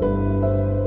Música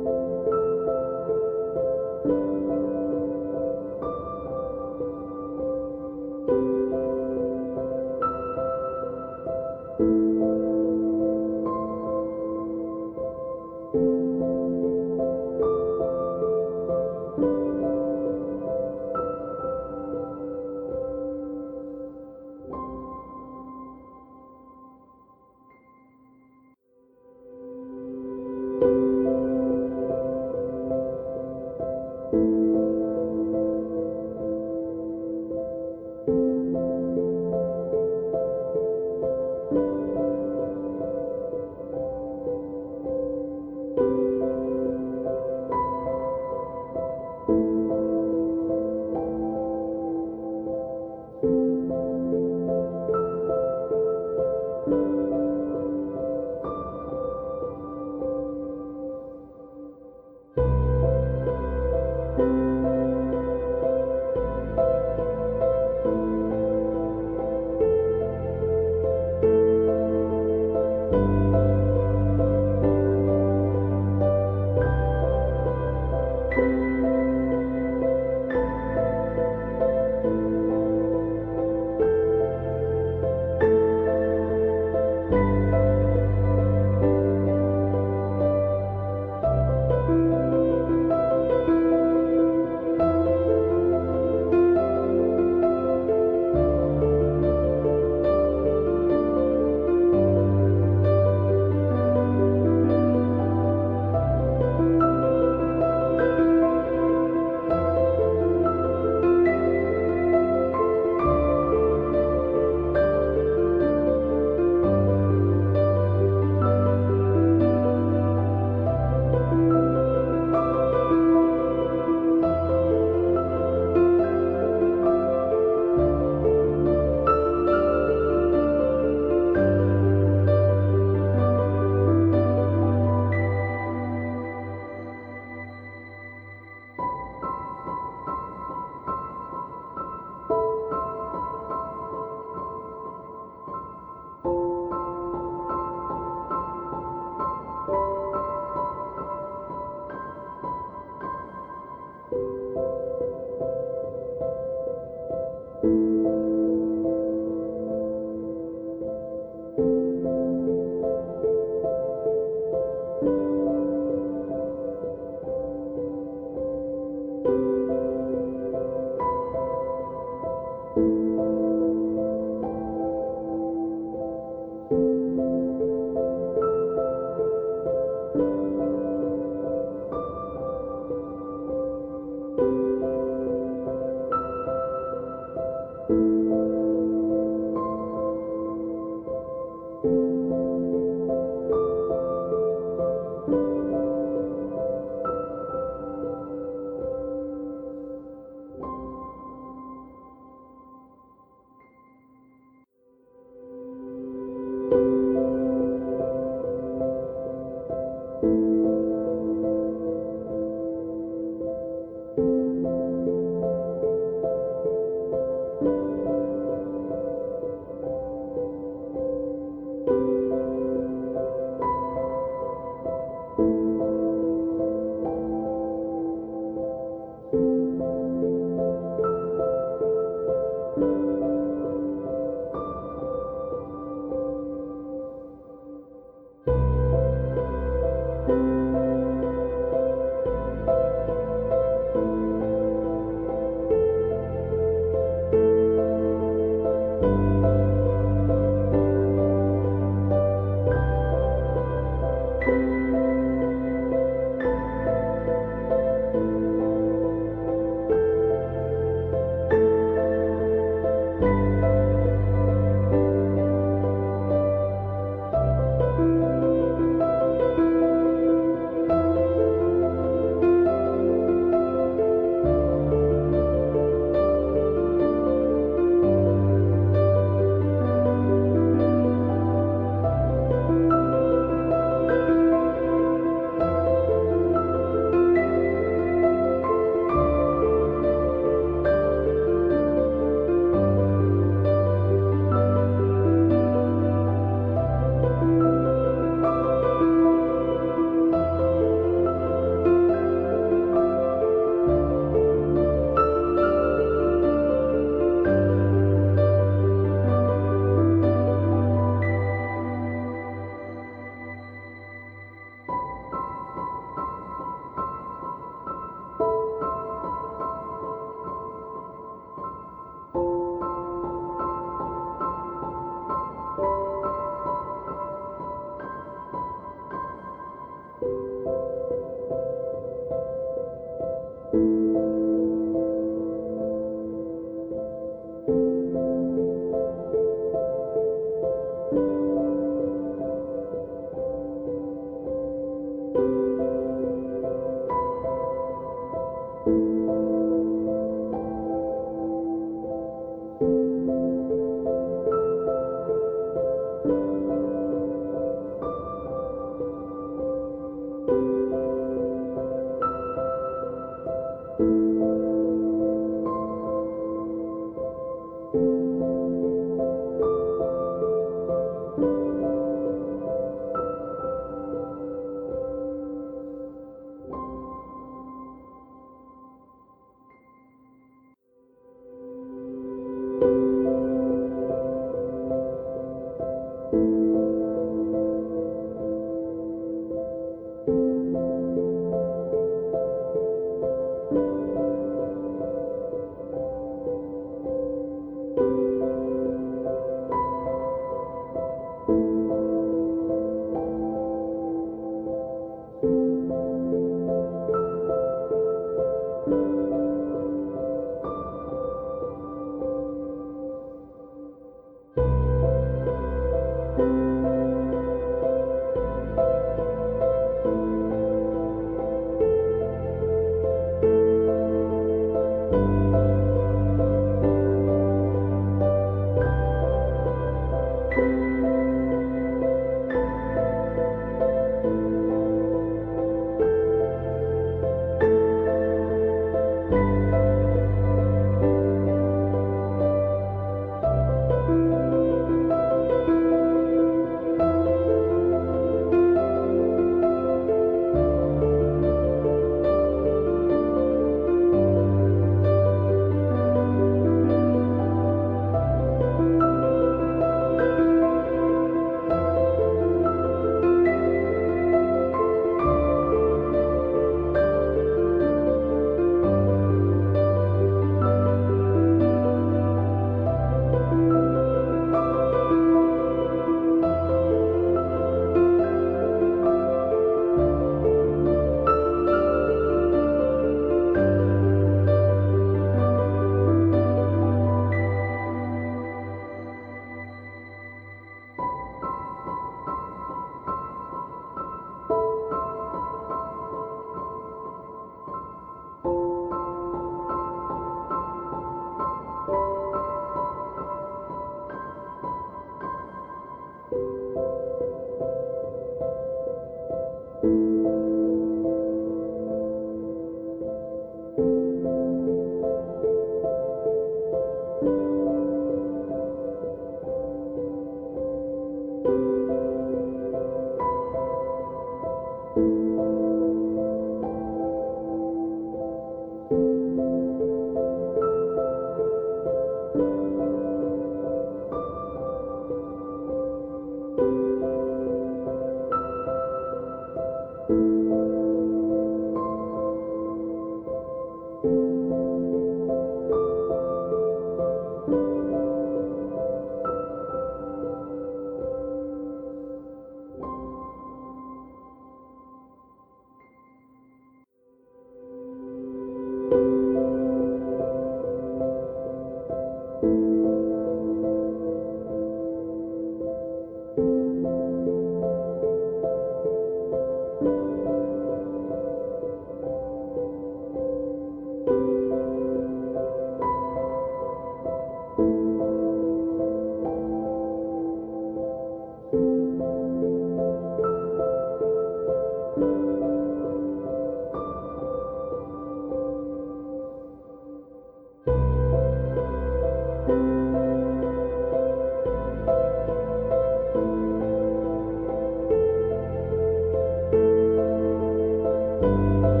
you